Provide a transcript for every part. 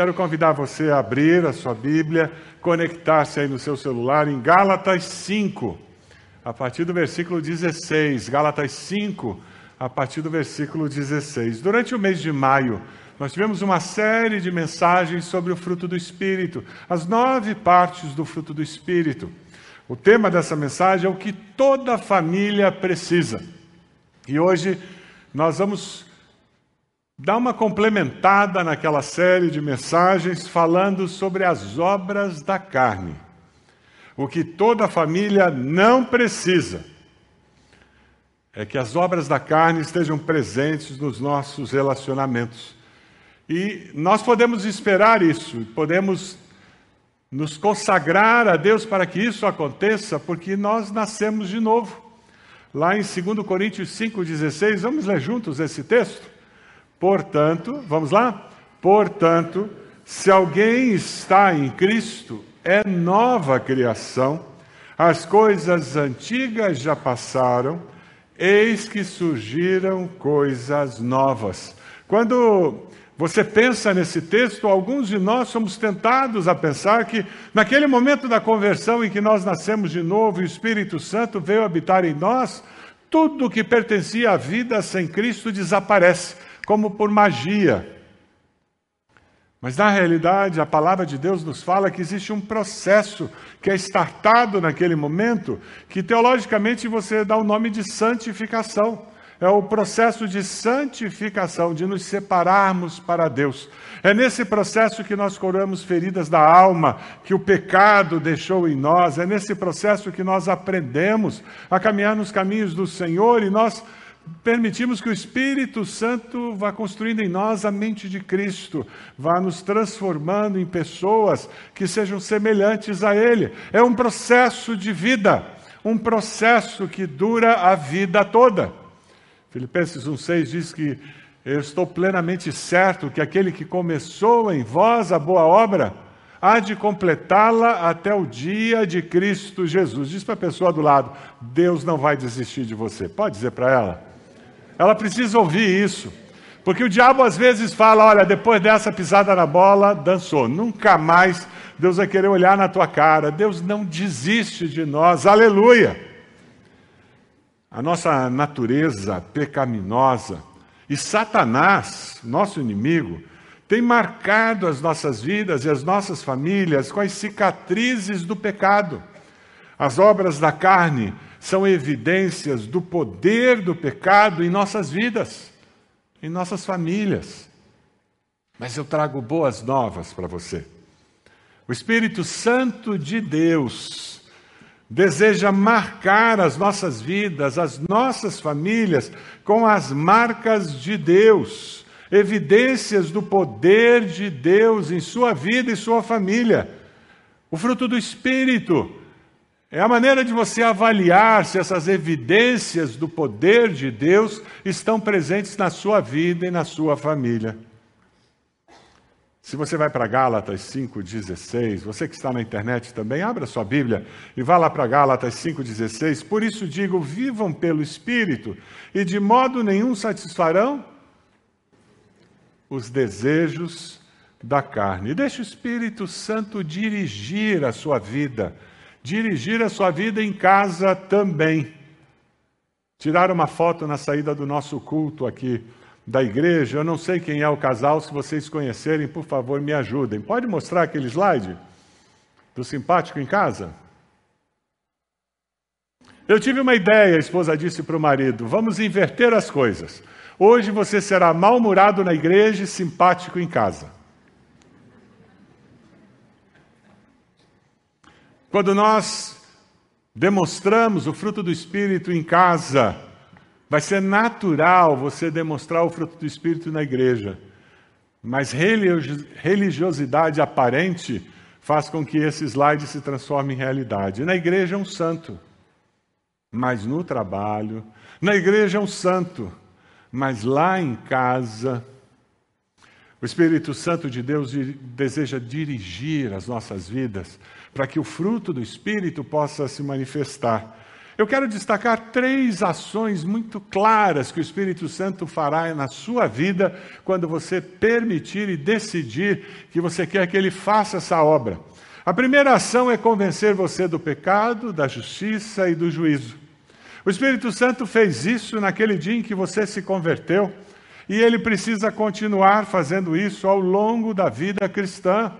quero convidar você a abrir a sua Bíblia, conectar-se aí no seu celular em Gálatas 5, a partir do versículo 16. Gálatas 5, a partir do versículo 16. Durante o mês de maio, nós tivemos uma série de mensagens sobre o fruto do Espírito, as nove partes do fruto do Espírito. O tema dessa mensagem é o que toda família precisa. E hoje nós vamos dar uma complementada naquela série de mensagens falando sobre as obras da carne. O que toda família não precisa é que as obras da carne estejam presentes nos nossos relacionamentos. E nós podemos esperar isso, podemos nos consagrar a Deus para que isso aconteça, porque nós nascemos de novo. Lá em 2 Coríntios 5,16, vamos ler juntos esse texto? Portanto, vamos lá? Portanto, se alguém está em Cristo, é nova criação, as coisas antigas já passaram, eis que surgiram coisas novas. Quando você pensa nesse texto, alguns de nós somos tentados a pensar que, naquele momento da conversão em que nós nascemos de novo e o Espírito Santo veio habitar em nós, tudo que pertencia à vida sem Cristo desaparece como por magia. Mas na realidade, a palavra de Deus nos fala que existe um processo que é startado naquele momento, que teologicamente você dá o nome de santificação. É o processo de santificação, de nos separarmos para Deus. É nesse processo que nós curamos feridas da alma, que o pecado deixou em nós. É nesse processo que nós aprendemos a caminhar nos caminhos do Senhor e nós permitimos que o Espírito Santo vá construindo em nós a mente de Cristo, vá nos transformando em pessoas que sejam semelhantes a Ele. É um processo de vida, um processo que dura a vida toda. Filipenses 1,6 diz que eu estou plenamente certo que aquele que começou em vós a boa obra há de completá-la até o dia de Cristo Jesus. Diz para a pessoa do lado: Deus não vai desistir de você. Pode dizer para ela? Ela precisa ouvir isso. Porque o diabo às vezes fala: olha, depois dessa pisada na bola, dançou. Nunca mais Deus vai querer olhar na tua cara. Deus não desiste de nós. Aleluia! A nossa natureza pecaminosa e Satanás, nosso inimigo, tem marcado as nossas vidas e as nossas famílias com as cicatrizes do pecado. As obras da carne são evidências do poder do pecado em nossas vidas, em nossas famílias. Mas eu trago boas novas para você. O Espírito Santo de Deus deseja marcar as nossas vidas, as nossas famílias, com as marcas de Deus, evidências do poder de Deus em sua vida e sua família. O fruto do Espírito é a maneira de você avaliar se essas evidências do poder de Deus estão presentes na sua vida e na sua família. Se você vai para Gálatas 5,16, você que está na internet também, abra sua Bíblia e vá lá para Gálatas 5,16. Por isso digo: vivam pelo Espírito, e de modo nenhum satisfarão os desejos da carne. E deixe o Espírito Santo dirigir a sua vida dirigir a sua vida em casa também. Tirar uma foto na saída do nosso culto aqui da igreja. Eu não sei quem é o casal, se vocês conhecerem, por favor, me ajudem. Pode mostrar aquele slide do simpático em casa? Eu tive uma ideia, a esposa disse para o marido: vamos inverter as coisas. Hoje você será mal-humorado na igreja e simpático em casa. Quando nós demonstramos o fruto do Espírito em casa, vai ser natural você demonstrar o fruto do Espírito na igreja. Mas religiosidade aparente faz com que esse slide se transforme em realidade. Na igreja é um santo, mas no trabalho. Na igreja é um santo, mas lá em casa. O Espírito Santo de Deus deseja dirigir as nossas vidas para que o fruto do Espírito possa se manifestar. Eu quero destacar três ações muito claras que o Espírito Santo fará na sua vida quando você permitir e decidir que você quer que ele faça essa obra. A primeira ação é convencer você do pecado, da justiça e do juízo. O Espírito Santo fez isso naquele dia em que você se converteu, e ele precisa continuar fazendo isso ao longo da vida cristã.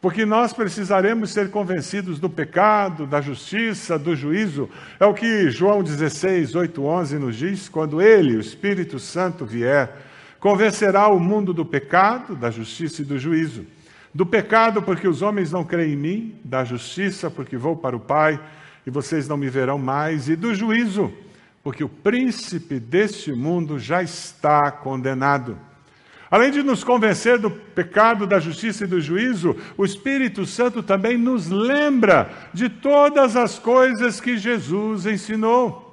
Porque nós precisaremos ser convencidos do pecado, da justiça, do juízo. É o que João 16, 8, 11 nos diz: quando ele, o Espírito Santo, vier, convencerá o mundo do pecado, da justiça e do juízo. Do pecado, porque os homens não creem em mim, da justiça, porque vou para o Pai e vocês não me verão mais, e do juízo, porque o príncipe deste mundo já está condenado. Além de nos convencer do pecado, da justiça e do juízo, o Espírito Santo também nos lembra de todas as coisas que Jesus ensinou.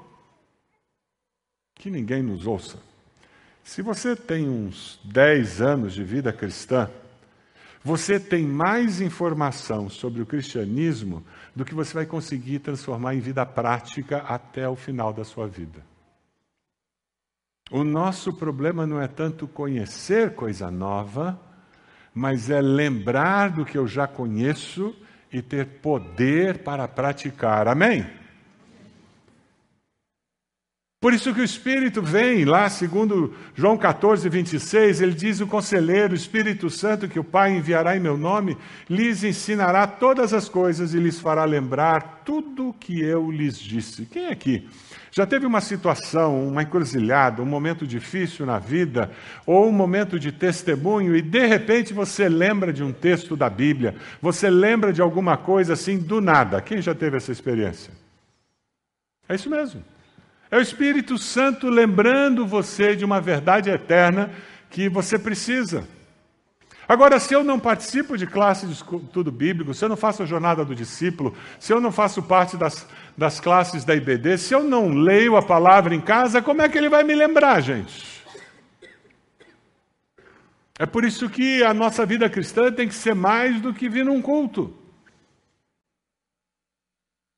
Que ninguém nos ouça. Se você tem uns 10 anos de vida cristã, você tem mais informação sobre o cristianismo do que você vai conseguir transformar em vida prática até o final da sua vida. O nosso problema não é tanto conhecer coisa nova, mas é lembrar do que eu já conheço e ter poder para praticar. Amém? Por isso que o Espírito vem lá, segundo João 14, 26, ele diz: O conselheiro, o Espírito Santo, que o Pai enviará em meu nome, lhes ensinará todas as coisas e lhes fará lembrar tudo o que eu lhes disse. Quem aqui já teve uma situação, uma encruzilhada, um momento difícil na vida, ou um momento de testemunho, e de repente você lembra de um texto da Bíblia, você lembra de alguma coisa assim do nada? Quem já teve essa experiência? É isso mesmo. É o Espírito Santo lembrando você de uma verdade eterna que você precisa. Agora, se eu não participo de classe de estudo bíblico, se eu não faço a jornada do discípulo, se eu não faço parte das, das classes da IBD, se eu não leio a palavra em casa, como é que ele vai me lembrar, gente? É por isso que a nossa vida cristã tem que ser mais do que vir num culto.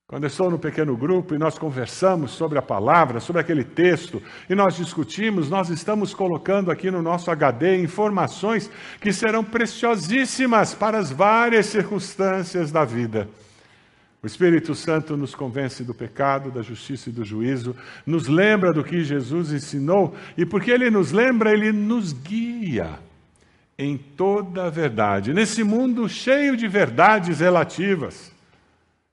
Quando eu estou no pequeno grupo e nós conversamos sobre a palavra, sobre aquele texto, e nós discutimos, nós estamos colocando aqui no nosso HD informações que serão preciosíssimas para as várias circunstâncias da vida. O Espírito Santo nos convence do pecado, da justiça e do juízo, nos lembra do que Jesus ensinou, e porque ele nos lembra, ele nos guia em toda a verdade. Nesse mundo cheio de verdades relativas.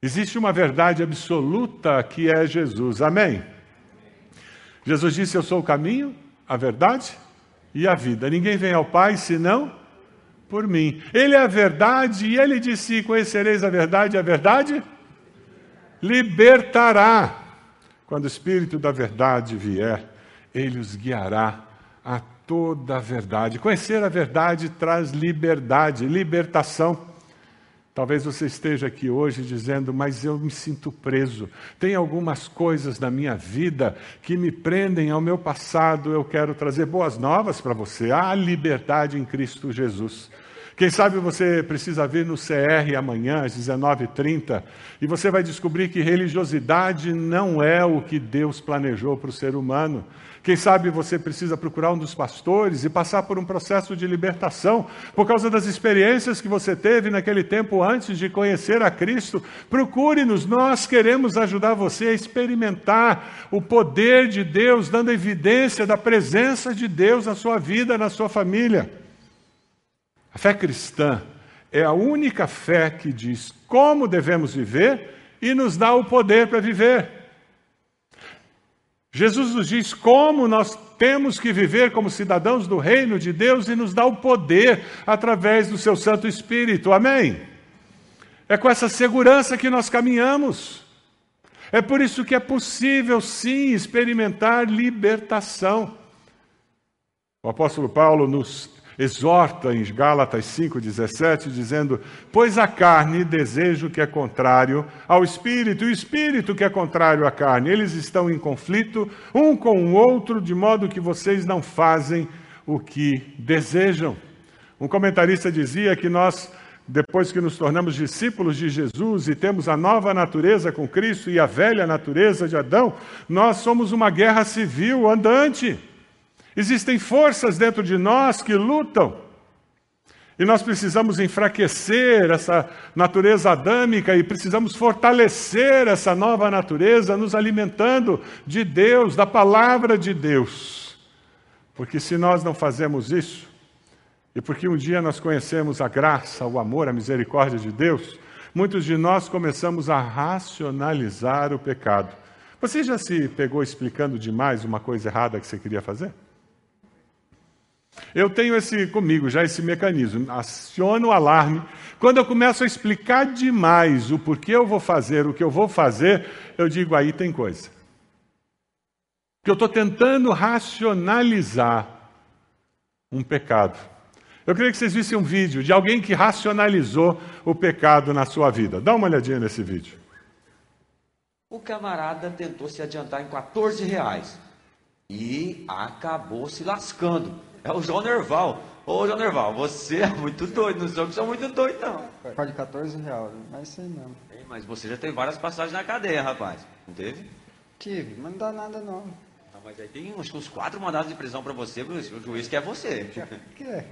Existe uma verdade absoluta que é Jesus. Amém? Jesus disse: Eu sou o caminho, a verdade e a vida. Ninguém vem ao Pai senão por mim. Ele é a verdade e ele disse: Conhecereis a verdade, a verdade libertará. Quando o Espírito da verdade vier, ele os guiará a toda a verdade. Conhecer a verdade traz liberdade, libertação. Talvez você esteja aqui hoje dizendo, mas eu me sinto preso. Tem algumas coisas na minha vida que me prendem ao meu passado. Eu quero trazer boas novas para você. Há liberdade em Cristo Jesus. Quem sabe você precisa vir no CR amanhã, às 19h30, e você vai descobrir que religiosidade não é o que Deus planejou para o ser humano. Quem sabe você precisa procurar um dos pastores e passar por um processo de libertação por causa das experiências que você teve naquele tempo antes de conhecer a Cristo. Procure-nos, nós queremos ajudar você a experimentar o poder de Deus, dando evidência da presença de Deus na sua vida, na sua família. A fé cristã é a única fé que diz como devemos viver e nos dá o poder para viver. Jesus nos diz como nós temos que viver como cidadãos do reino de Deus e nos dá o poder através do seu Santo Espírito. Amém? É com essa segurança que nós caminhamos. É por isso que é possível, sim, experimentar libertação. O apóstolo Paulo nos exorta em Gálatas 5,17, dizendo: Pois a carne deseja o que é contrário ao espírito, e o espírito que é contrário à carne. Eles estão em conflito um com o outro, de modo que vocês não fazem o que desejam. Um comentarista dizia que nós depois que nos tornamos discípulos de Jesus e temos a nova natureza com Cristo e a velha natureza de Adão, nós somos uma guerra civil andante. Existem forças dentro de nós que lutam. E nós precisamos enfraquecer essa natureza adâmica e precisamos fortalecer essa nova natureza nos alimentando de Deus, da palavra de Deus. Porque se nós não fazemos isso, e porque um dia nós conhecemos a graça, o amor, a misericórdia de Deus, muitos de nós começamos a racionalizar o pecado. Você já se pegou explicando demais uma coisa errada que você queria fazer? Eu tenho esse comigo, já esse mecanismo. Aciono o alarme. Quando eu começo a explicar demais o porquê eu vou fazer, o que eu vou fazer, eu digo aí tem coisa. Que eu estou tentando racionalizar um pecado. Eu queria que vocês vissem um vídeo de alguém que racionalizou o pecado na sua vida. Dá uma olhadinha nesse vídeo. O camarada tentou se adiantar em 14 reais e acabou se lascando. É o João Nerval. Ô, João Nerval, você é muito doido, não sou que sou muito doido, não. Pode 14 reais, mas isso aí mesmo. mas você já teve várias passagens na cadeia, rapaz. Não teve? Tive, mas não dá nada não. Não, mas aí tem uns, uns quatro mandados de prisão para você, o juiz quer você. Que é?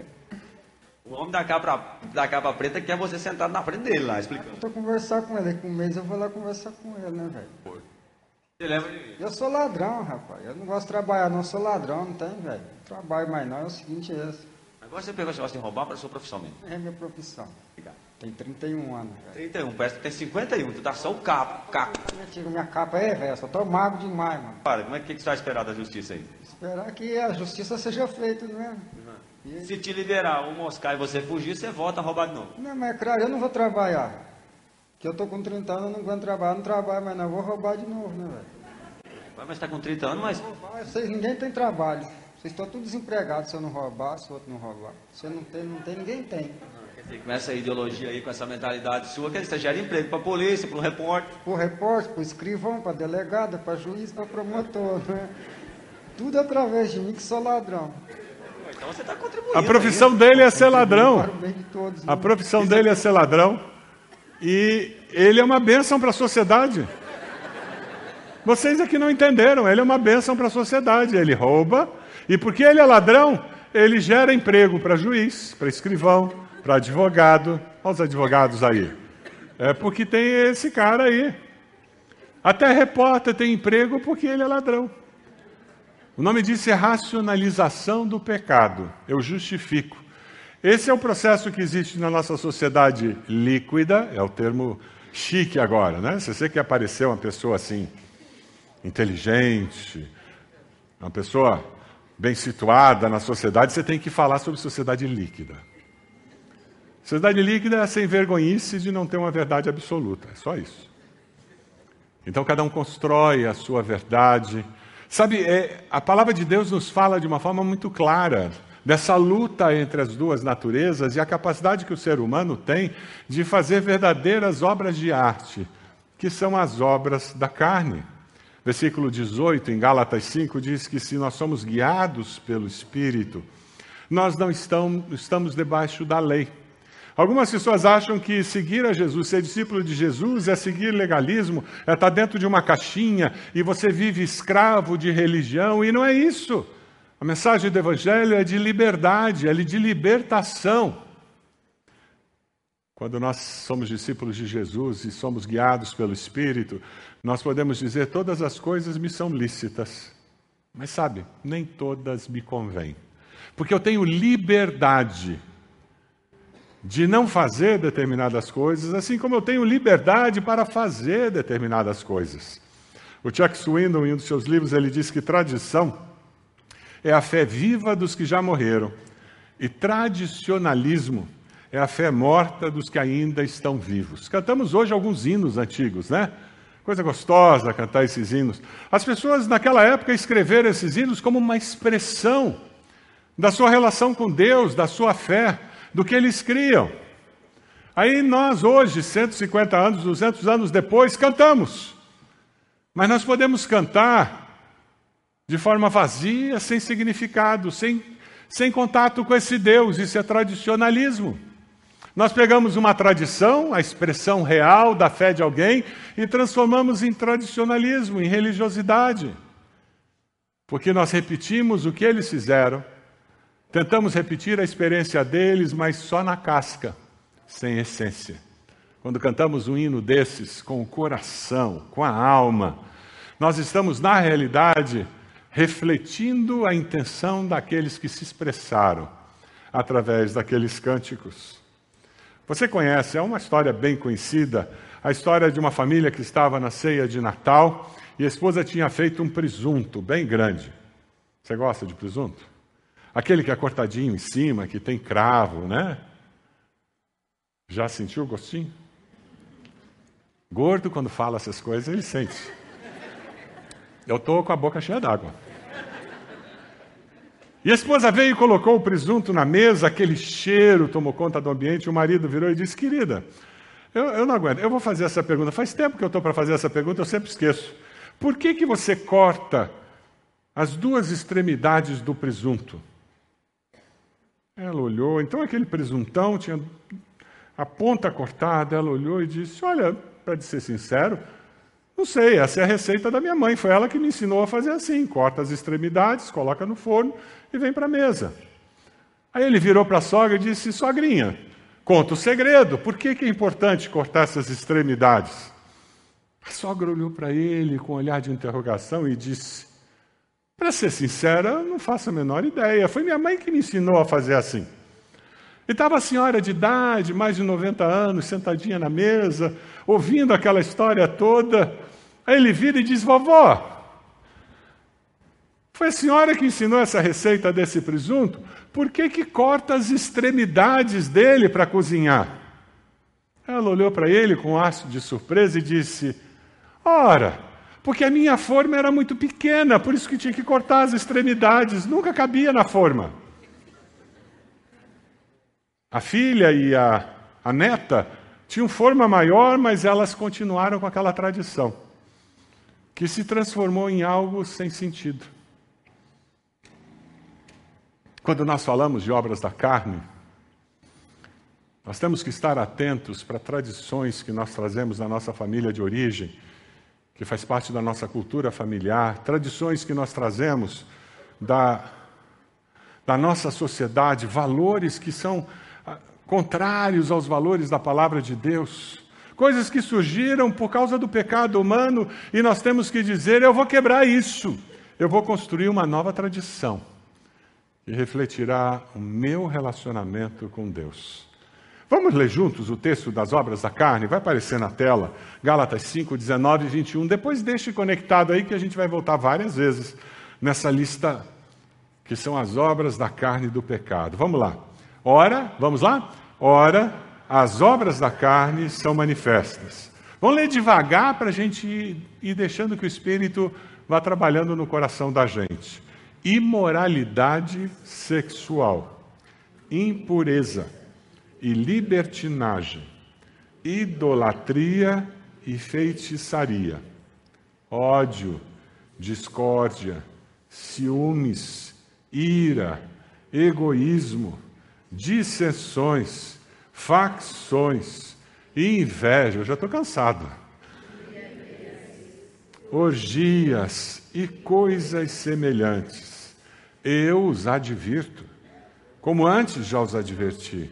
O homem da capa, da capa preta quer você sentado na frente dele lá, explicando. Eu tô conversando com ele, com um mês eu vou lá conversar com ele, né, velho? Você lembra de mim? Eu sou ladrão, rapaz. Eu não gosto de trabalhar, não. Sou ladrão, não tem, velho. Trabalho mais não. É o seguinte, é esse. Agora você pegou esse negócio de roubar para sua profissão mesmo. É minha profissão. Obrigado. Tem 31 anos, velho. 31, parece que tem 51, tu tá só o capo, capo. Minha, tira minha capa aí, velho. Eu só tô magro demais, mano. Para, como é que, que você vai esperar da justiça aí? Esperar que a justiça seja feita, né? Se te liberar o moscar e você fugir, você volta a roubar de novo. Não, mas é claro, eu não vou trabalhar. Que eu tô com 30 anos, eu não aguento trabalhar, não trabalho, mas não, eu vou roubar de novo, né, velho? Mas tá com 30 anos, mas. Vocês, ninguém tem trabalho. Vocês estão todos desempregados se eu não roubar, se o outro não roubar. Se eu não tem, não tem, ninguém tem. Quer dizer, com essa ideologia aí, com essa mentalidade sua, quer dizer, você gera emprego para polícia, para o repórter. Para repórter, para escrivão, para delegado, para juiz, para promotor, né? Tudo através de mim que sou ladrão. Então você está contribuindo. A profissão dele é ser ladrão. Para o bem de todos. A né? profissão dele é ser ladrão. E ele é uma bênção para a sociedade. Vocês aqui não entenderam, ele é uma bênção para a sociedade. Ele rouba, e porque ele é ladrão, ele gera emprego para juiz, para escrivão, para advogado. Olha os advogados aí. É porque tem esse cara aí. Até repórter tem emprego porque ele é ladrão. O nome disso é racionalização do pecado. Eu justifico. Esse é o processo que existe na nossa sociedade líquida, é o termo chique agora, né? Se você quer aparecer uma pessoa assim, inteligente, uma pessoa bem situada na sociedade, você tem que falar sobre sociedade líquida. Sociedade líquida é sem vergonhice de não ter uma verdade absoluta, é só isso. Então cada um constrói a sua verdade. Sabe, é, a palavra de Deus nos fala de uma forma muito clara dessa luta entre as duas naturezas e a capacidade que o ser humano tem de fazer verdadeiras obras de arte, que são as obras da carne. Versículo 18, em Gálatas 5, diz que se nós somos guiados pelo Espírito, nós não estamos, debaixo da lei. Algumas pessoas acham que seguir a Jesus, ser discípulo de Jesus, é seguir legalismo, é estar dentro de uma caixinha e você vive escravo de religião, e não é isso. A mensagem do Evangelho é de liberdade, é de libertação. Quando nós somos discípulos de Jesus e somos guiados pelo Espírito, nós podemos dizer: todas as coisas me são lícitas. Mas sabe, nem todas me convêm. Porque eu tenho liberdade de não fazer determinadas coisas, assim como eu tenho liberdade para fazer determinadas coisas. O Chuck Swindoll, em um dos seus livros, ele diz que tradição é a fé viva dos que já morreram, e tradicionalismo é a fé morta dos que ainda estão vivos. Cantamos hoje alguns hinos antigos, né? Coisa gostosa cantar esses hinos. As pessoas naquela época escreveram esses hinos como uma expressão da sua relação com Deus, da sua fé do que eles criam. Aí nós, hoje, 150 anos, 200 anos depois, cantamos. Mas nós podemos cantar de forma vazia, sem significado, sem, sem contato com esse Deus. Isso é tradicionalismo. Nós pegamos uma tradição, a expressão real da fé de alguém, e transformamos em tradicionalismo, em religiosidade. Porque nós repetimos o que eles fizeram, tentamos repetir a experiência deles, mas só na casca, sem essência. Quando cantamos um hino desses com o coração, com a alma, nós estamos, na realidade, refletindo a intenção daqueles que se expressaram através daqueles cânticos. Você conhece, é uma história bem conhecida, a história de uma família que estava na ceia de Natal e a esposa tinha feito um presunto bem grande. Você gosta de presunto? Aquele que é cortadinho em cima, que tem cravo, né? Já sentiu o gostinho? Gordo, quando fala essas coisas, ele sente. Eu estou com a boca cheia d'água. E a esposa veio e colocou o presunto na mesa, aquele cheiro tomou conta do ambiente. O marido virou e disse: Querida, eu, eu não aguento, eu vou fazer essa pergunta. Faz tempo que eu estou para fazer essa pergunta, eu sempre esqueço. Por que, que você corta as duas extremidades do presunto? Ela olhou, então aquele presuntão tinha a ponta cortada. Ela olhou e disse: Olha, para ser sincero, não sei, essa é a receita da minha mãe. Foi ela que me ensinou a fazer assim: corta as extremidades, coloca no forno e vem para a mesa. Aí ele virou para a sogra e disse: Sogrinha, conta o segredo. Por que, que é importante cortar essas extremidades? A sogra olhou para ele com um olhar de interrogação e disse: Para ser sincera, não faço a menor ideia. Foi minha mãe que me ensinou a fazer assim. E estava a senhora de idade, mais de 90 anos, sentadinha na mesa, ouvindo aquela história toda. Aí ele vira e diz: Vovó, foi a senhora que ensinou essa receita desse presunto? Por que, que corta as extremidades dele para cozinhar? Ela olhou para ele com um ar de surpresa e disse: Ora, porque a minha forma era muito pequena, por isso que tinha que cortar as extremidades, nunca cabia na forma. A filha e a, a neta tinham forma maior, mas elas continuaram com aquela tradição, que se transformou em algo sem sentido. Quando nós falamos de obras da carne, nós temos que estar atentos para tradições que nós trazemos na nossa família de origem, que faz parte da nossa cultura familiar, tradições que nós trazemos da, da nossa sociedade, valores que são contrários aos valores da palavra de Deus. Coisas que surgiram por causa do pecado humano e nós temos que dizer: eu vou quebrar isso, eu vou construir uma nova tradição que refletirá o meu relacionamento com Deus. Vamos ler juntos o texto das obras da carne? Vai aparecer na tela, Gálatas 5, 19 e 21. Depois deixe conectado aí que a gente vai voltar várias vezes nessa lista que são as obras da carne e do pecado. Vamos lá. Ora, vamos lá? Ora, as obras da carne são manifestas. Vamos ler devagar para a gente ir deixando que o Espírito vá trabalhando no coração da gente. Imoralidade sexual, impureza e libertinagem, idolatria e feitiçaria, ódio, discórdia, ciúmes, ira, egoísmo dissensões, facções e inveja. Eu já estou cansado. Orgias e coisas semelhantes. Eu os advirto, como antes já os adverti.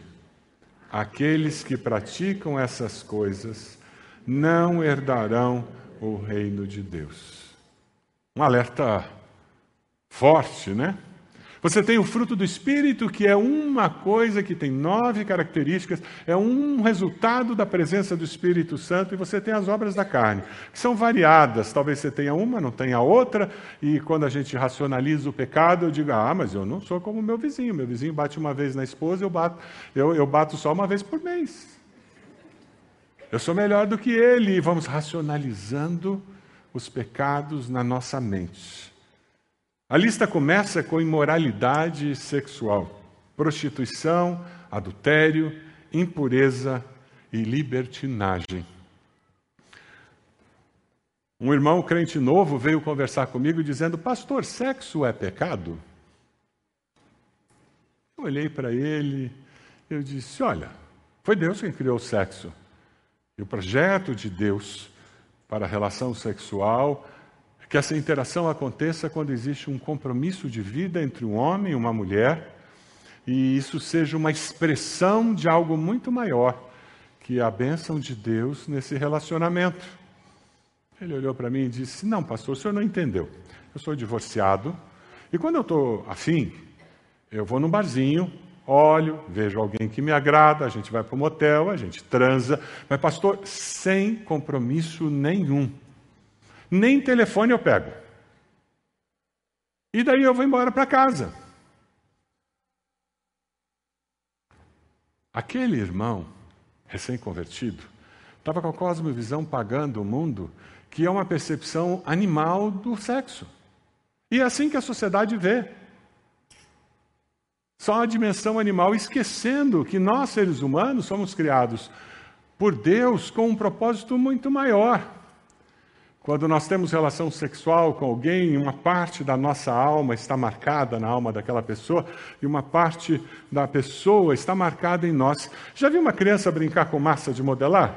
Aqueles que praticam essas coisas não herdarão o reino de Deus. Um alerta forte, né? Você tem o fruto do Espírito, que é uma coisa que tem nove características, é um resultado da presença do Espírito Santo, e você tem as obras da carne, que são variadas. Talvez você tenha uma, não tenha outra, e quando a gente racionaliza o pecado, eu digo, ah, mas eu não sou como meu vizinho. Meu vizinho bate uma vez na esposa, eu bato, eu, eu bato só uma vez por mês. Eu sou melhor do que ele, e vamos racionalizando os pecados na nossa mente. A lista começa com imoralidade sexual, prostituição, adultério, impureza e libertinagem. Um irmão crente novo veio conversar comigo dizendo: Pastor, sexo é pecado? Eu olhei para ele, eu disse: Olha, Foi Deus quem criou o sexo. E o projeto de Deus para a relação sexual que essa interação aconteça quando existe um compromisso de vida entre um homem e uma mulher, e isso seja uma expressão de algo muito maior que a bênção de Deus nesse relacionamento. Ele olhou para mim e disse: Não, pastor, o senhor não entendeu. Eu sou divorciado, e quando eu estou afim, eu vou num barzinho, olho, vejo alguém que me agrada, a gente vai para o motel, a gente transa, mas, pastor, sem compromisso nenhum. Nem telefone eu pego. E daí eu vou embora para casa. Aquele irmão, recém-convertido, estava com a cosmovisão pagando o mundo, que é uma percepção animal do sexo. E é assim que a sociedade vê só a dimensão animal, esquecendo que nós, seres humanos, somos criados por Deus com um propósito muito maior. Quando nós temos relação sexual com alguém, uma parte da nossa alma está marcada na alma daquela pessoa e uma parte da pessoa está marcada em nós. Já viu uma criança brincar com massa de modelar?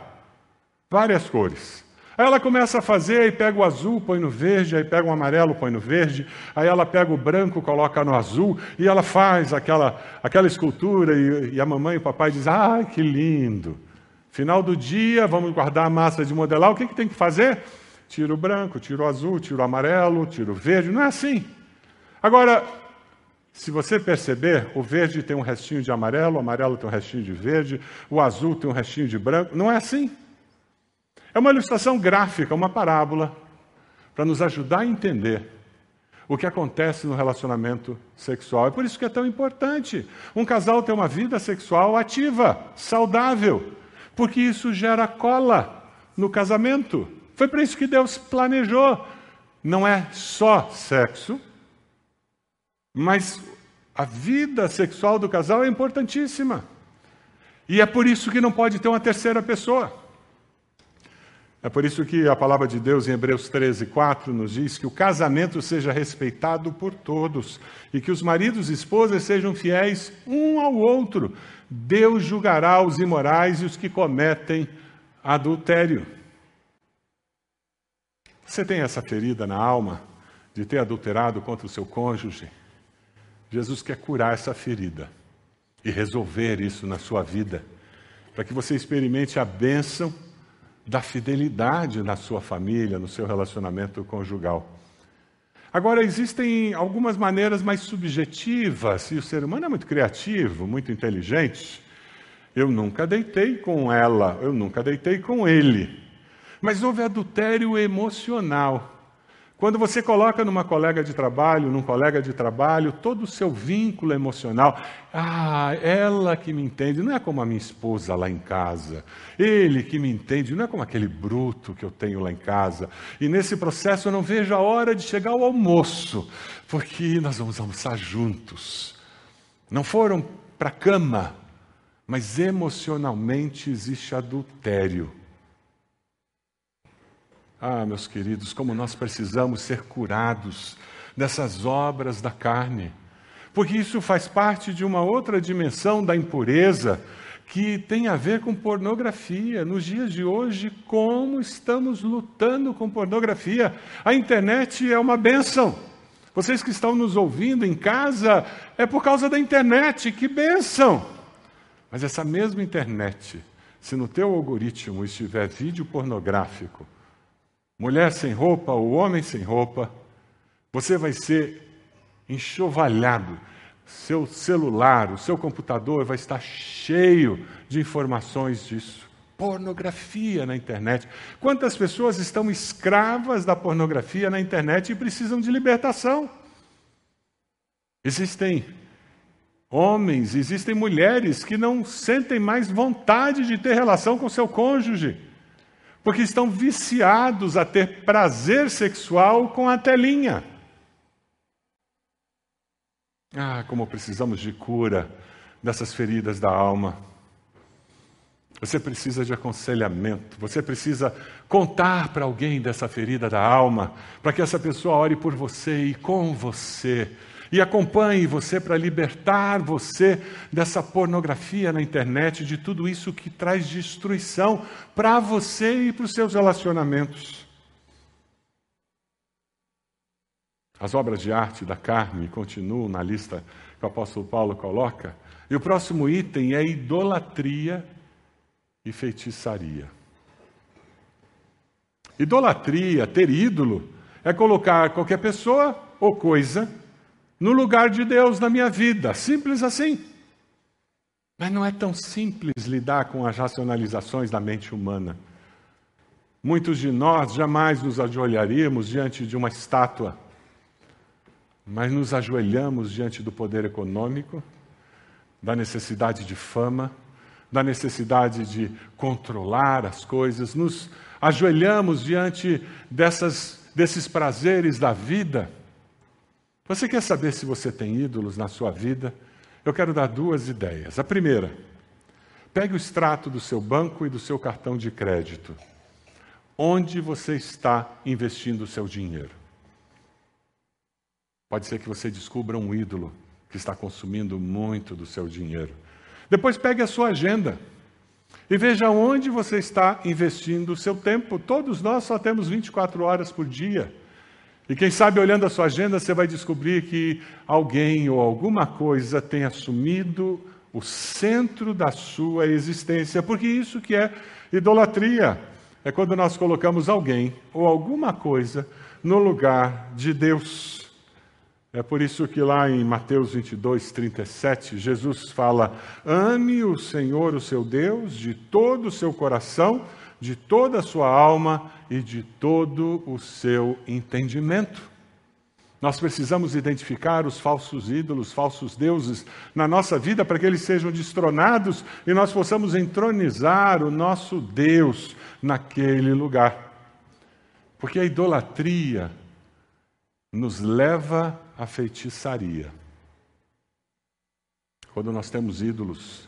Várias cores. Aí ela começa a fazer, aí pega o azul, põe no verde, aí pega o amarelo, põe no verde, aí ela pega o branco, coloca no azul, e ela faz aquela, aquela escultura, e, e a mamãe e o papai dizem, ai, que lindo. Final do dia, vamos guardar a massa de modelar, o que, que tem que fazer? Tira o branco, tira o azul, tira o amarelo, tira o verde, não é assim. Agora, se você perceber, o verde tem um restinho de amarelo, o amarelo tem um restinho de verde, o azul tem um restinho de branco, não é assim. É uma ilustração gráfica, uma parábola, para nos ajudar a entender o que acontece no relacionamento sexual. É por isso que é tão importante um casal ter uma vida sexual ativa, saudável, porque isso gera cola no casamento. Foi por isso que Deus planejou. Não é só sexo, mas a vida sexual do casal é importantíssima. E é por isso que não pode ter uma terceira pessoa. É por isso que a palavra de Deus em Hebreus 13, 4 nos diz que o casamento seja respeitado por todos e que os maridos e esposas sejam fiéis um ao outro. Deus julgará os imorais e os que cometem adultério. Você tem essa ferida na alma de ter adulterado contra o seu cônjuge? Jesus quer curar essa ferida e resolver isso na sua vida, para que você experimente a bênção da fidelidade na sua família, no seu relacionamento conjugal. Agora, existem algumas maneiras mais subjetivas, e o ser humano é muito criativo, muito inteligente. Eu nunca deitei com ela, eu nunca deitei com ele. Mas houve adultério emocional. Quando você coloca numa colega de trabalho, num colega de trabalho, todo o seu vínculo emocional, ah, ela que me entende, não é como a minha esposa lá em casa, ele que me entende, não é como aquele bruto que eu tenho lá em casa. E nesse processo eu não vejo a hora de chegar ao almoço, porque nós vamos almoçar juntos. Não foram para a cama, mas emocionalmente existe adultério. Ah, meus queridos, como nós precisamos ser curados dessas obras da carne, porque isso faz parte de uma outra dimensão da impureza que tem a ver com pornografia. Nos dias de hoje, como estamos lutando com pornografia? A internet é uma benção. Vocês que estão nos ouvindo em casa, é por causa da internet, que benção! Mas essa mesma internet, se no teu algoritmo estiver vídeo pornográfico, mulher sem roupa ou homem sem roupa, você vai ser enxovalhado. Seu celular, o seu computador vai estar cheio de informações disso. Pornografia na internet. Quantas pessoas estão escravas da pornografia na internet e precisam de libertação? Existem homens, existem mulheres que não sentem mais vontade de ter relação com seu cônjuge porque estão viciados a ter prazer sexual com a telinha. Ah, como precisamos de cura dessas feridas da alma. Você precisa de aconselhamento, você precisa contar para alguém dessa ferida da alma, para que essa pessoa ore por você e com você. E acompanhe você para libertar você dessa pornografia na internet, de tudo isso que traz destruição para você e para os seus relacionamentos. As obras de arte da carne continuam na lista que o apóstolo Paulo coloca. E o próximo item é idolatria e feitiçaria. Idolatria, ter ídolo, é colocar qualquer pessoa ou coisa no lugar de Deus na minha vida. Simples assim. Mas não é tão simples lidar com as racionalizações da mente humana. Muitos de nós jamais nos ajoelharíamos diante de uma estátua, mas nos ajoelhamos diante do poder econômico, da necessidade de fama, da necessidade de controlar as coisas, nos ajoelhamos diante dessas, desses prazeres da vida você quer saber se você tem ídolos na sua vida? Eu quero dar duas ideias. A primeira, pegue o extrato do seu banco e do seu cartão de crédito. Onde você está investindo o seu dinheiro? Pode ser que você descubra um ídolo que está consumindo muito do seu dinheiro. Depois pegue a sua agenda e veja onde você está investindo o seu tempo. Todos nós só temos 24 horas por dia. E quem sabe, olhando a sua agenda, você vai descobrir que alguém ou alguma coisa tem assumido o centro da sua existência, porque isso que é idolatria. É quando nós colocamos alguém ou alguma coisa no lugar de Deus. É por isso que lá em Mateus 22, 37, Jesus fala: ame o Senhor, o seu Deus, de todo o seu coração de toda a sua alma e de todo o seu entendimento. Nós precisamos identificar os falsos ídolos, falsos deuses na nossa vida para que eles sejam destronados e nós possamos entronizar o nosso Deus naquele lugar. Porque a idolatria nos leva à feitiçaria. Quando nós temos ídolos,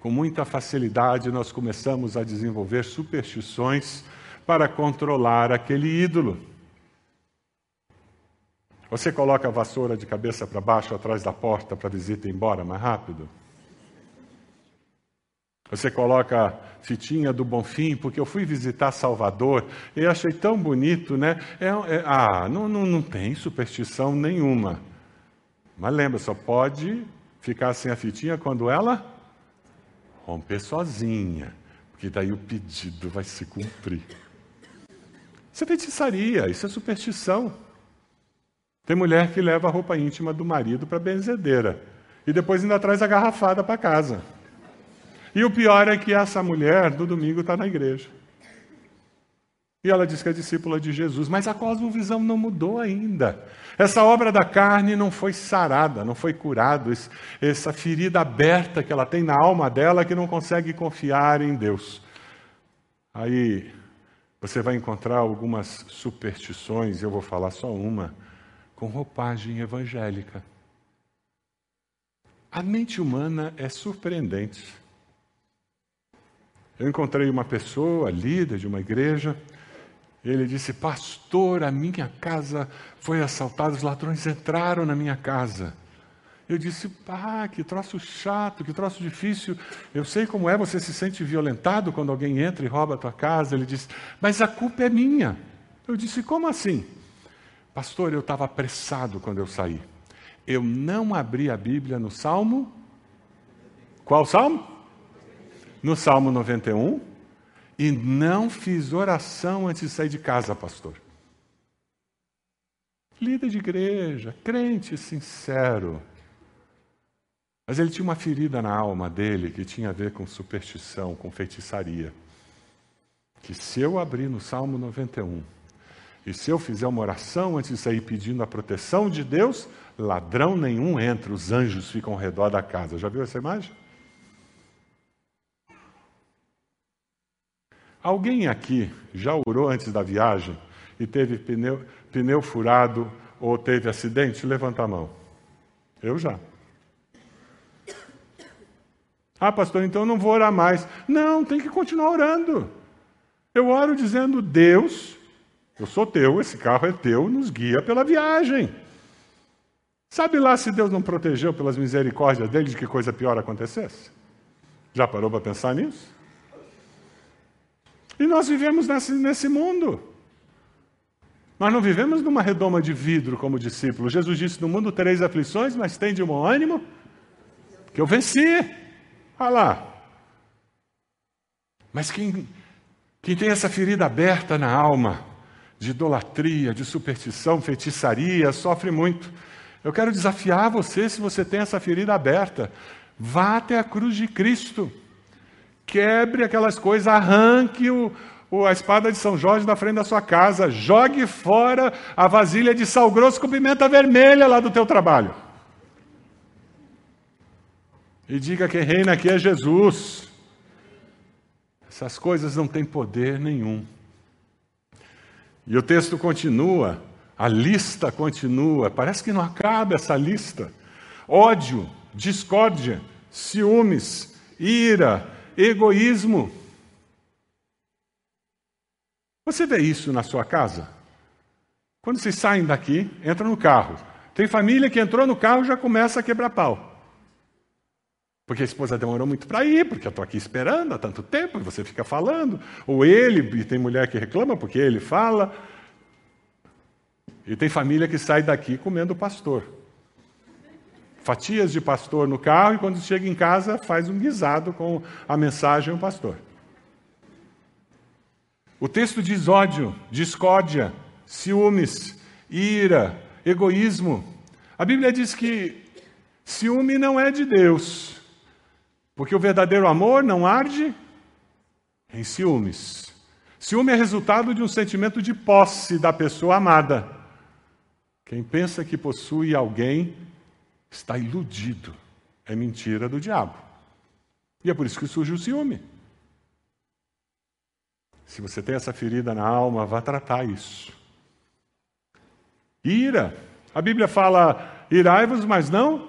com muita facilidade nós começamos a desenvolver superstições para controlar aquele ídolo. Você coloca a vassoura de cabeça para baixo atrás da porta para a visita ir embora mais rápido? Você coloca a fitinha do Bonfim, porque eu fui visitar Salvador e achei tão bonito, né? É, é, ah, não, não, não tem superstição nenhuma. Mas lembra, só pode ficar sem a fitinha quando ela romper sozinha, porque daí o pedido vai se cumprir. Isso é feitiçaria, isso é superstição. Tem mulher que leva a roupa íntima do marido para a benzedeira e depois ainda traz a garrafada para casa. E o pior é que essa mulher, no domingo, está na igreja. E ela diz que é discípula de Jesus, mas a cosmovisão não mudou ainda. Essa obra da carne não foi sarada, não foi curada, essa ferida aberta que ela tem na alma dela que não consegue confiar em Deus. Aí você vai encontrar algumas superstições, eu vou falar só uma, com roupagem evangélica. A mente humana é surpreendente. Eu encontrei uma pessoa, líder de uma igreja, ele disse: Pastor, a minha casa foi assaltada, os ladrões entraram na minha casa. Eu disse: Ah, que troço chato, que troço difícil. Eu sei como é, você se sente violentado quando alguém entra e rouba a tua casa. Ele disse: Mas a culpa é minha. Eu disse: Como assim? Pastor, eu estava apressado quando eu saí. Eu não abri a Bíblia no Salmo. Qual Salmo? No Salmo 91 e não fiz oração antes de sair de casa, pastor. Líder de igreja, crente sincero. Mas ele tinha uma ferida na alma dele que tinha a ver com superstição, com feitiçaria. Que se eu abrir no Salmo 91 e se eu fizer uma oração antes de sair pedindo a proteção de Deus, ladrão nenhum entra, os anjos ficam ao redor da casa. Já viu essa imagem? Alguém aqui já orou antes da viagem e teve pneu, pneu furado ou teve acidente? Levanta a mão. Eu já. Ah, pastor, então não vou orar mais. Não, tem que continuar orando. Eu oro dizendo: Deus, eu sou teu, esse carro é teu, nos guia pela viagem. Sabe lá se Deus não protegeu pelas misericórdias dele de que coisa pior acontecesse? Já parou para pensar nisso? E nós vivemos nesse, nesse mundo. Nós não vivemos numa redoma de vidro como discípulos. Jesus disse: No mundo tereis aflições, mas tem de bom ânimo, que eu venci. Olha lá. Mas quem, quem tem essa ferida aberta na alma, de idolatria, de superstição, feitiçaria, sofre muito. Eu quero desafiar você, se você tem essa ferida aberta, vá até a cruz de Cristo. Quebre aquelas coisas, arranque o, o, a espada de São Jorge da frente da sua casa, jogue fora a vasilha de sal grosso com pimenta vermelha lá do teu trabalho. E diga que reina aqui é Jesus. Essas coisas não têm poder nenhum. E o texto continua a lista continua, parece que não acaba essa lista. Ódio, discórdia, ciúmes, ira, egoísmo. Você vê isso na sua casa? Quando vocês saem daqui, entram no carro. Tem família que entrou no carro já começa a quebrar pau. Porque a esposa demorou muito para ir, porque eu estou aqui esperando há tanto tempo, e você fica falando. Ou ele, e tem mulher que reclama porque ele fala. E tem família que sai daqui comendo pastor. Fatias de pastor no carro e quando chega em casa faz um guisado com a mensagem do pastor. O texto diz ódio, discórdia, ciúmes, ira, egoísmo. A Bíblia diz que ciúme não é de Deus, porque o verdadeiro amor não arde em ciúmes. Ciúme é resultado de um sentimento de posse da pessoa amada. Quem pensa que possui alguém está iludido. É mentira do diabo. E é por isso que surge o ciúme. Se você tem essa ferida na alma, vá tratar isso. Ira. A Bíblia fala: irai-vos, mas não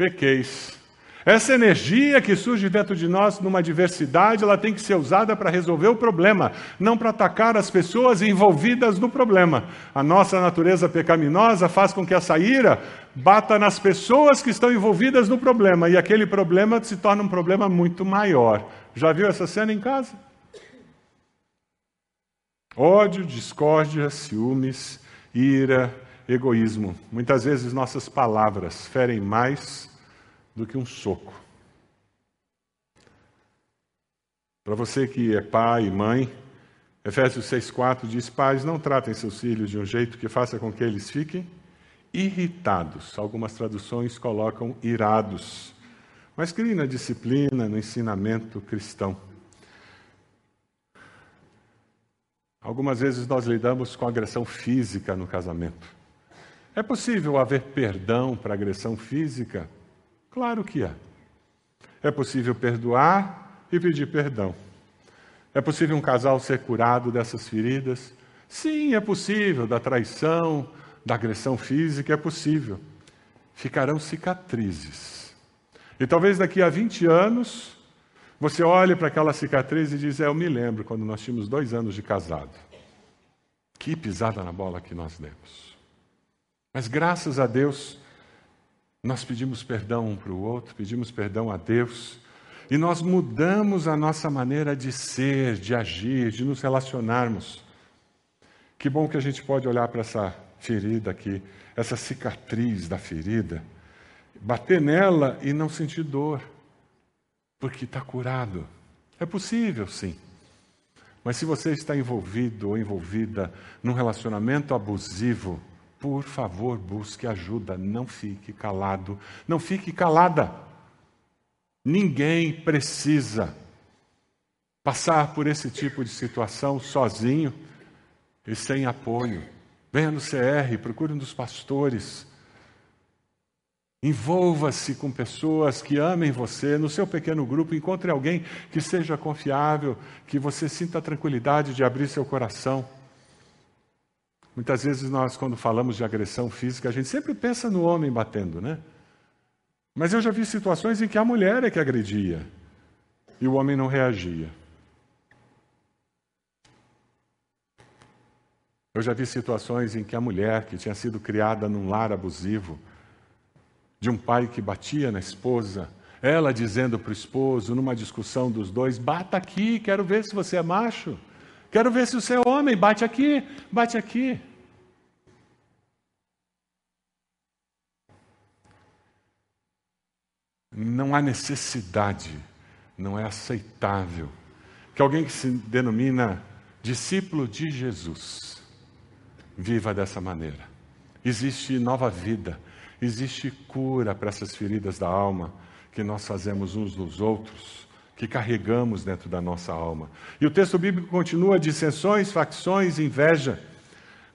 pequeis. Essa energia que surge dentro de nós numa diversidade, ela tem que ser usada para resolver o problema, não para atacar as pessoas envolvidas no problema. A nossa natureza pecaminosa faz com que essa ira bata nas pessoas que estão envolvidas no problema e aquele problema se torna um problema muito maior. Já viu essa cena em casa? Ódio, discórdia, ciúmes, ira, egoísmo. Muitas vezes nossas palavras ferem mais do que um soco. Para você que é pai e mãe, Efésios 6,4 diz: Pais, não tratem seus filhos de um jeito que faça com que eles fiquem irritados. Algumas traduções colocam irados. Mas criem na disciplina, no ensinamento cristão. Algumas vezes nós lidamos com agressão física no casamento. É possível haver perdão para agressão física? Claro que é. É possível perdoar e pedir perdão. É possível um casal ser curado dessas feridas? Sim, é possível. Da traição, da agressão física, é possível. Ficarão cicatrizes. E talvez daqui a 20 anos, você olhe para aquela cicatriz e diz: é, Eu me lembro quando nós tínhamos dois anos de casado. Que pisada na bola que nós demos. Mas graças a Deus, nós pedimos perdão um para o outro, pedimos perdão a Deus, e nós mudamos a nossa maneira de ser, de agir, de nos relacionarmos. Que bom que a gente pode olhar para essa ferida aqui, essa cicatriz da ferida, bater nela e não sentir dor, porque está curado. É possível, sim. Mas se você está envolvido ou envolvida num relacionamento abusivo, por favor, busque ajuda, não fique calado, não fique calada. Ninguém precisa passar por esse tipo de situação sozinho e sem apoio. Venha no CR, procure um dos pastores. Envolva-se com pessoas que amem você. No seu pequeno grupo, encontre alguém que seja confiável, que você sinta a tranquilidade de abrir seu coração. Muitas vezes nós, quando falamos de agressão física, a gente sempre pensa no homem batendo, né? Mas eu já vi situações em que a mulher é que agredia e o homem não reagia. Eu já vi situações em que a mulher, que tinha sido criada num lar abusivo, de um pai que batia na esposa, ela dizendo para o esposo, numa discussão dos dois: bata aqui, quero ver se você é macho, quero ver se você é homem, bate aqui, bate aqui. Não há necessidade, não é aceitável que alguém que se denomina discípulo de Jesus viva dessa maneira. Existe nova vida, existe cura para essas feridas da alma que nós fazemos uns dos outros, que carregamos dentro da nossa alma. E o texto bíblico continua: dissensões, facções, inveja.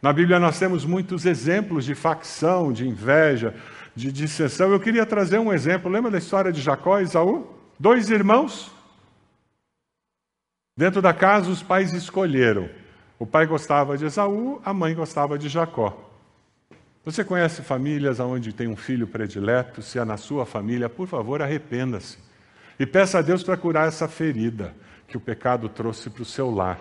Na Bíblia nós temos muitos exemplos de facção, de inveja, de dissensão. Eu queria trazer um exemplo. Lembra da história de Jacó e Esaú? Dois irmãos. Dentro da casa, os pais escolheram. O pai gostava de Esaú, a mãe gostava de Jacó. Você conhece famílias onde tem um filho predileto? Se é na sua família, por favor, arrependa-se. E peça a Deus para curar essa ferida que o pecado trouxe para o seu lar.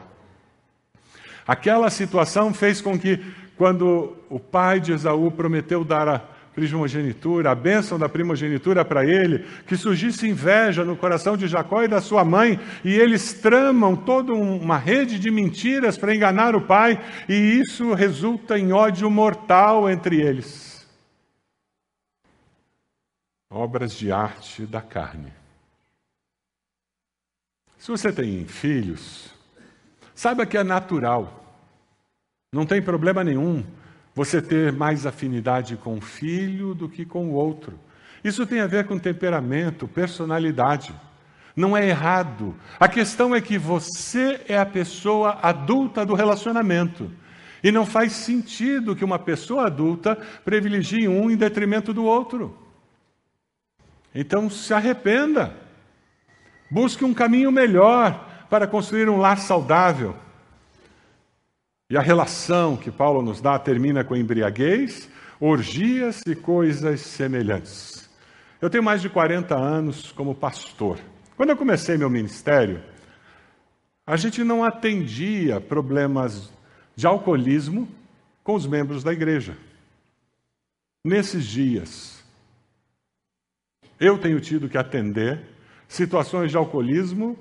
Aquela situação fez com que, quando o pai de Esaú prometeu dar a primogenitura, a bênção da primogenitura para ele, que surgisse inveja no coração de Jacó e da sua mãe, e eles tramam toda uma rede de mentiras para enganar o pai, e isso resulta em ódio mortal entre eles. Obras de arte da carne. Se você tem filhos, saiba que é natural, não tem problema nenhum você ter mais afinidade com um filho do que com o outro. Isso tem a ver com temperamento, personalidade. Não é errado. A questão é que você é a pessoa adulta do relacionamento. E não faz sentido que uma pessoa adulta privilegie um em detrimento do outro. Então se arrependa. Busque um caminho melhor para construir um lar saudável. E a relação que Paulo nos dá termina com embriaguez, orgias e coisas semelhantes. Eu tenho mais de 40 anos como pastor. Quando eu comecei meu ministério, a gente não atendia problemas de alcoolismo com os membros da igreja. Nesses dias, eu tenho tido que atender situações de alcoolismo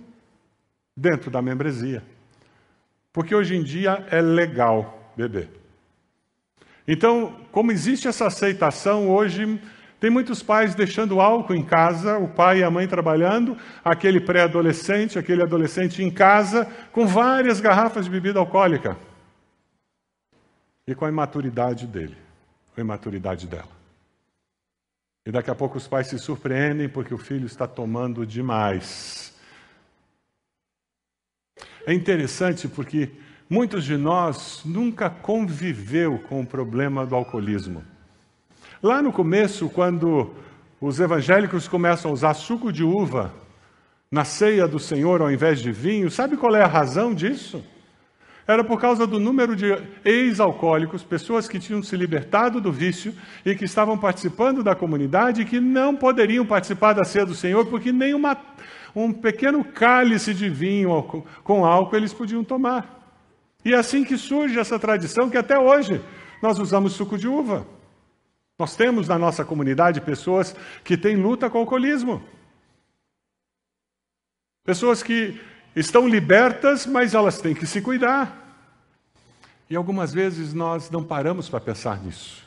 dentro da membresia. Porque hoje em dia é legal beber. Então, como existe essa aceitação hoje, tem muitos pais deixando álcool em casa, o pai e a mãe trabalhando, aquele pré-adolescente, aquele adolescente em casa, com várias garrafas de bebida alcoólica. E com a imaturidade dele, com a imaturidade dela. E daqui a pouco os pais se surpreendem porque o filho está tomando demais. É interessante porque muitos de nós nunca conviveu com o problema do alcoolismo. Lá no começo, quando os evangélicos começam a usar suco de uva na ceia do Senhor ao invés de vinho, sabe qual é a razão disso? Era por causa do número de ex-alcoólicos, pessoas que tinham se libertado do vício e que estavam participando da comunidade e que não poderiam participar da ceia do Senhor porque nenhuma um pequeno cálice de vinho com álcool eles podiam tomar. E é assim que surge essa tradição que até hoje nós usamos suco de uva. Nós temos na nossa comunidade pessoas que têm luta com o alcoolismo. Pessoas que estão libertas, mas elas têm que se cuidar. E algumas vezes nós não paramos para pensar nisso.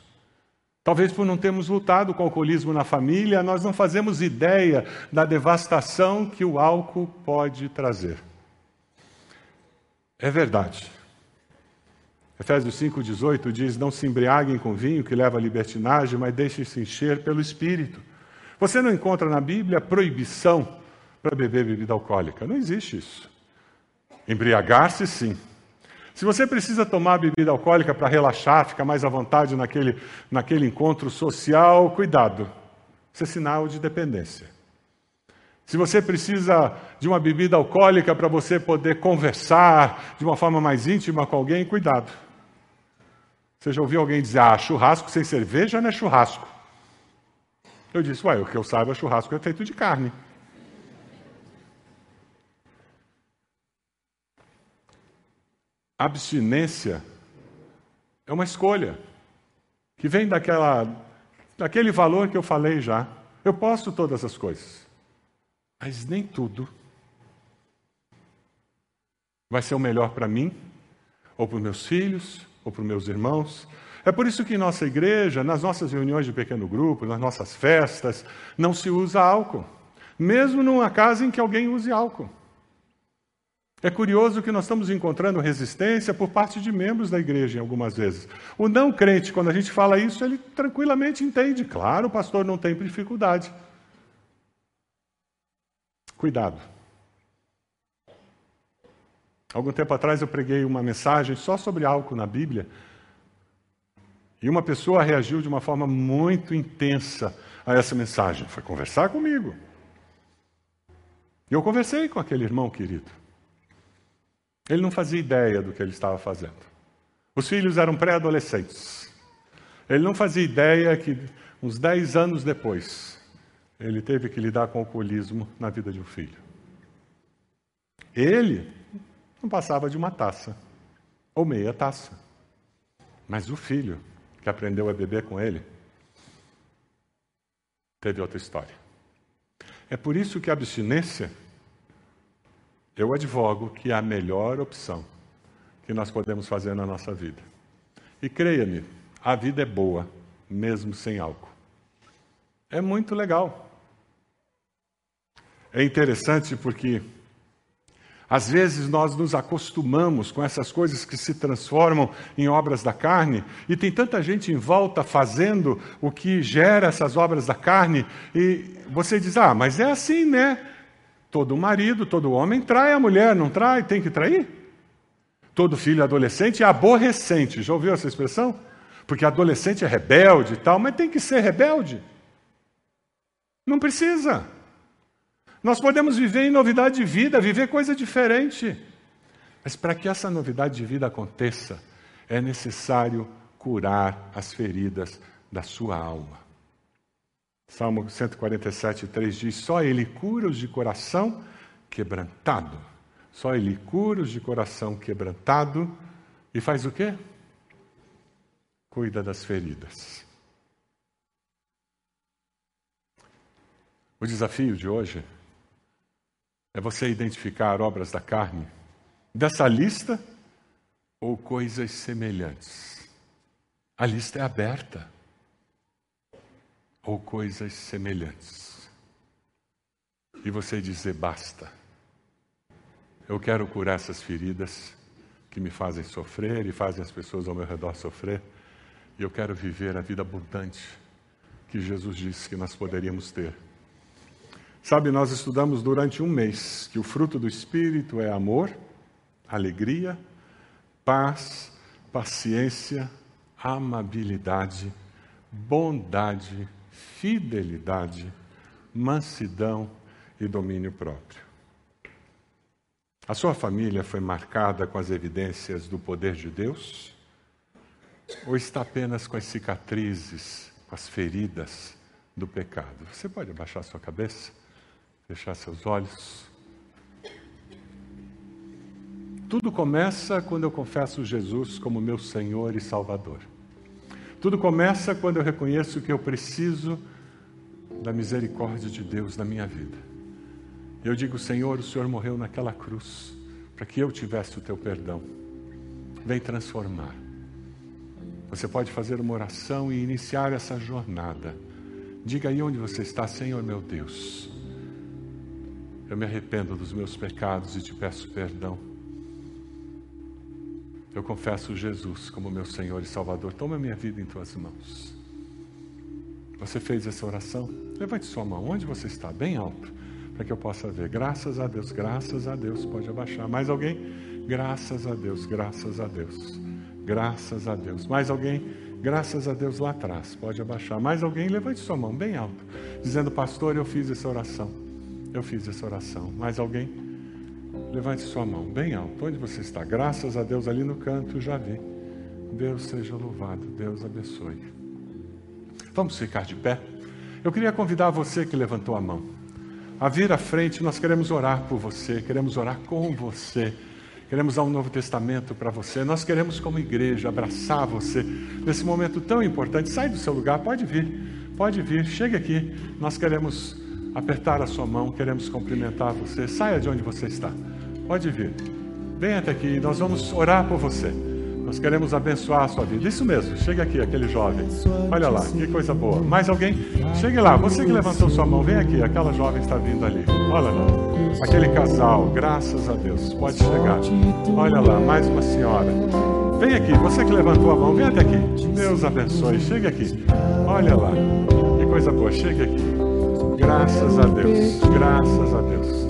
Talvez por não termos lutado com o alcoolismo na família, nós não fazemos ideia da devastação que o álcool pode trazer. É verdade. Efésios 5,18 diz: Não se embriaguem com vinho que leva à libertinagem, mas deixem-se encher pelo Espírito. Você não encontra na Bíblia proibição para beber bebida alcoólica. Não existe isso. Embriagar-se, sim. Se você precisa tomar bebida alcoólica para relaxar, ficar mais à vontade naquele, naquele encontro social, cuidado. Isso é sinal de dependência. Se você precisa de uma bebida alcoólica para você poder conversar de uma forma mais íntima com alguém, cuidado. Você já ouviu alguém dizer, ah, churrasco sem cerveja não é churrasco. Eu disse, ué, o que eu saiba, churrasco é feito de carne. Abstinência é uma escolha que vem daquela Aquele valor que eu falei já. Eu posso todas as coisas. Mas nem tudo vai ser o melhor para mim, ou para os meus filhos, ou para os meus irmãos. É por isso que em nossa igreja, nas nossas reuniões de pequeno grupo, nas nossas festas, não se usa álcool, mesmo numa casa em que alguém use álcool. É curioso que nós estamos encontrando resistência por parte de membros da igreja algumas vezes. O não crente, quando a gente fala isso, ele tranquilamente entende. Claro, o pastor não tem dificuldade. Cuidado. Algum tempo atrás eu preguei uma mensagem só sobre álcool na Bíblia. E uma pessoa reagiu de uma forma muito intensa a essa mensagem. Foi conversar comigo. E eu conversei com aquele irmão querido. Ele não fazia ideia do que ele estava fazendo. Os filhos eram pré-adolescentes. Ele não fazia ideia que, uns 10 anos depois, ele teve que lidar com o alcoolismo na vida de um filho. Ele não passava de uma taça, ou meia taça. Mas o filho, que aprendeu a beber com ele, teve outra história. É por isso que a abstinência eu advogo que é a melhor opção que nós podemos fazer na nossa vida. E creia-me, a vida é boa, mesmo sem álcool. É muito legal. É interessante porque às vezes nós nos acostumamos com essas coisas que se transformam em obras da carne, e tem tanta gente em volta fazendo o que gera essas obras da carne, e você diz: ah, mas é assim, né? Todo marido, todo homem trai a mulher, não trai? Tem que trair? Todo filho adolescente é aborrecente. Já ouviu essa expressão? Porque adolescente é rebelde e tal, mas tem que ser rebelde. Não precisa. Nós podemos viver em novidade de vida, viver coisa diferente. Mas para que essa novidade de vida aconteça, é necessário curar as feridas da sua alma. Salmo 147, 3 diz: Só Ele cura os de coração quebrantado. Só Ele cura os de coração quebrantado e faz o quê? Cuida das feridas. O desafio de hoje é você identificar obras da carne dessa lista ou coisas semelhantes. A lista é aberta ou coisas semelhantes. E você dizer basta. Eu quero curar essas feridas que me fazem sofrer e fazem as pessoas ao meu redor sofrer. E eu quero viver a vida abundante que Jesus disse que nós poderíamos ter. Sabe, nós estudamos durante um mês que o fruto do Espírito é amor, alegria, paz, paciência, amabilidade, bondade, fidelidade, mansidão e domínio próprio. A sua família foi marcada com as evidências do poder de Deus? Ou está apenas com as cicatrizes, com as feridas do pecado? Você pode abaixar sua cabeça, fechar seus olhos. Tudo começa quando eu confesso Jesus como meu Senhor e Salvador. Tudo começa quando eu reconheço que eu preciso da misericórdia de Deus na minha vida. Eu digo, Senhor, o Senhor morreu naquela cruz para que eu tivesse o teu perdão. Vem transformar. Você pode fazer uma oração e iniciar essa jornada. Diga aí onde você está, Senhor meu Deus. Eu me arrependo dos meus pecados e te peço perdão. Eu confesso Jesus como meu Senhor e Salvador. Toma minha vida em tuas mãos. Você fez essa oração? Levante sua mão. Onde você está? Bem alto. Para que eu possa ver. Graças a Deus, graças a Deus. Pode abaixar. Mais alguém? Graças a Deus, graças a Deus. Graças a Deus. Mais alguém? Graças a Deus lá atrás. Pode abaixar. Mais alguém? Levante sua mão bem alto. Dizendo, pastor, eu fiz essa oração. Eu fiz essa oração. Mais alguém? Levante sua mão bem alto. Onde você está? Graças a Deus ali no canto, já vi. Deus seja louvado. Deus abençoe. Vamos ficar de pé? Eu queria convidar você que levantou a mão a vir à frente. Nós queremos orar por você, queremos orar com você. Queremos dar um novo testamento para você. Nós queremos, como igreja, abraçar você nesse momento tão importante. Sai do seu lugar, pode vir. Pode vir, chegue aqui. Nós queremos apertar a sua mão, queremos cumprimentar você. Saia de onde você está. Pode vir. Venha até aqui, nós vamos orar por você. Nós queremos abençoar a sua vida. Isso mesmo, chega aqui, aquele jovem. Olha lá, que coisa boa. Mais alguém? Chegue lá, você que levantou sua mão, vem aqui, aquela jovem está vindo ali. Olha lá, aquele casal, graças a Deus. Pode chegar. Olha lá, mais uma senhora. Vem aqui, você que levantou a mão, vem até aqui. Deus abençoe, chegue aqui. Olha lá, que coisa boa, chegue aqui. Graças a Deus, graças a Deus,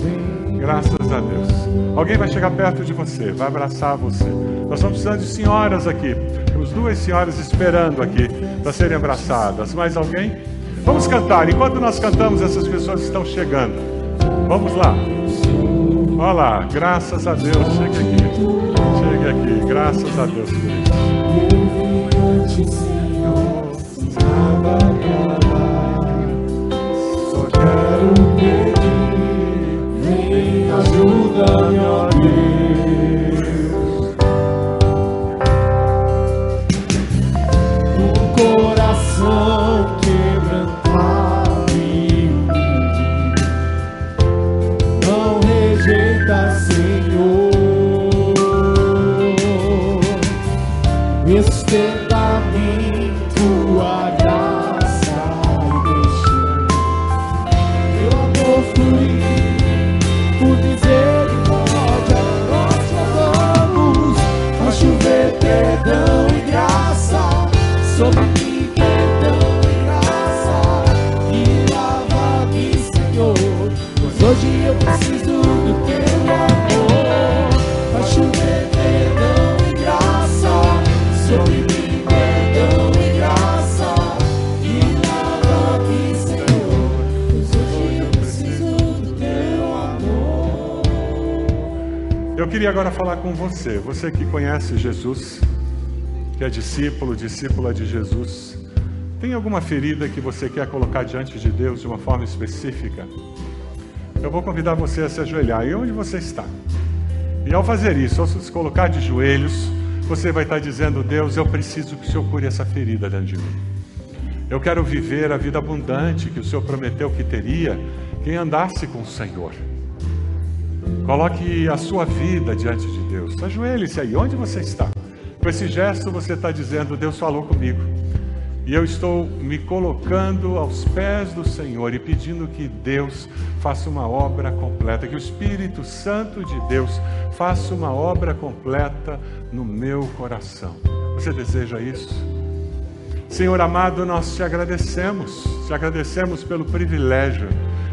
graças a Deus. Alguém vai chegar perto de você, vai abraçar você. Nós estamos precisando de senhoras aqui. Temos duas senhoras esperando aqui para serem abraçadas. Mais alguém? Vamos cantar. Enquanto nós cantamos, essas pessoas estão chegando. Vamos lá. Olha lá, graças a Deus. Chegue aqui. Chegue aqui. Graças a Deus, queridos. Ajuda-me, ó Deus. Você, que conhece Jesus, que é discípulo, discípula de Jesus. Tem alguma ferida que você quer colocar diante de Deus de uma forma específica? Eu vou convidar você a se ajoelhar. E onde você está? E ao fazer isso, ao se colocar de joelhos, você vai estar dizendo: Deus, eu preciso que o Senhor cure essa ferida dentro de mim. Eu quero viver a vida abundante que o Senhor prometeu que teria quem andasse com o Senhor. Coloque a sua vida diante de Deus. Ajoelhe-se aí, onde você está. Com esse gesto você está dizendo: Deus falou comigo. E eu estou me colocando aos pés do Senhor e pedindo que Deus faça uma obra completa, que o Espírito Santo de Deus faça uma obra completa no meu coração. Você deseja isso? Senhor amado, nós te agradecemos, te agradecemos pelo privilégio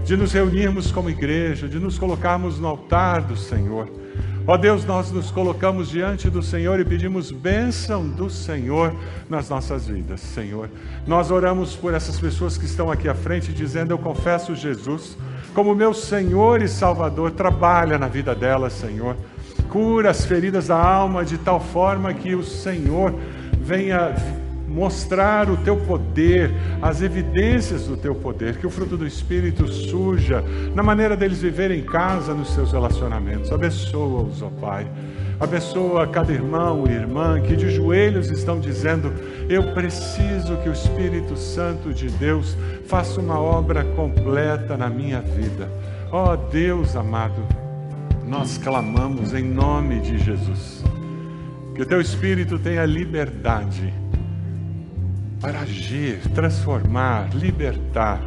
de nos reunirmos como igreja, de nos colocarmos no altar do Senhor. Ó Deus, nós nos colocamos diante do Senhor e pedimos bênção do Senhor nas nossas vidas, Senhor. Nós oramos por essas pessoas que estão aqui à frente, dizendo: Eu confesso Jesus como meu Senhor e Salvador. Trabalha na vida delas, Senhor. Cura as feridas da alma de tal forma que o Senhor venha mostrar o teu poder, as evidências do teu poder, que o fruto do Espírito surja na maneira deles viverem em casa, nos seus relacionamentos. Abençoa-os, ó Pai. Abençoa cada irmão e irmã que de joelhos estão dizendo: Eu preciso que o Espírito Santo de Deus faça uma obra completa na minha vida. Ó Deus amado, nós clamamos em nome de Jesus. Que o teu Espírito tenha liberdade para agir, transformar, libertar,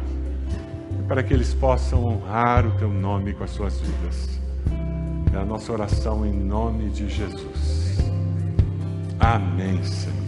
para que eles possam honrar o teu nome com as suas vidas. É a nossa oração em nome de Jesus. Amém, Senhor.